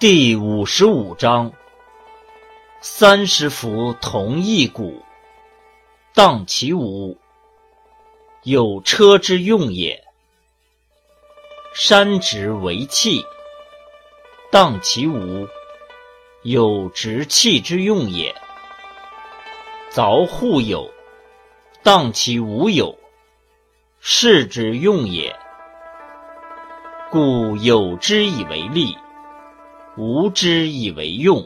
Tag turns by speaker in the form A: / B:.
A: 第五十五章：三十辐同一毂，荡其无，有车之用也；山直为器，荡其无，有直器之用也；凿户有，荡其无有，士之用也。故有之以为利，无知以为用。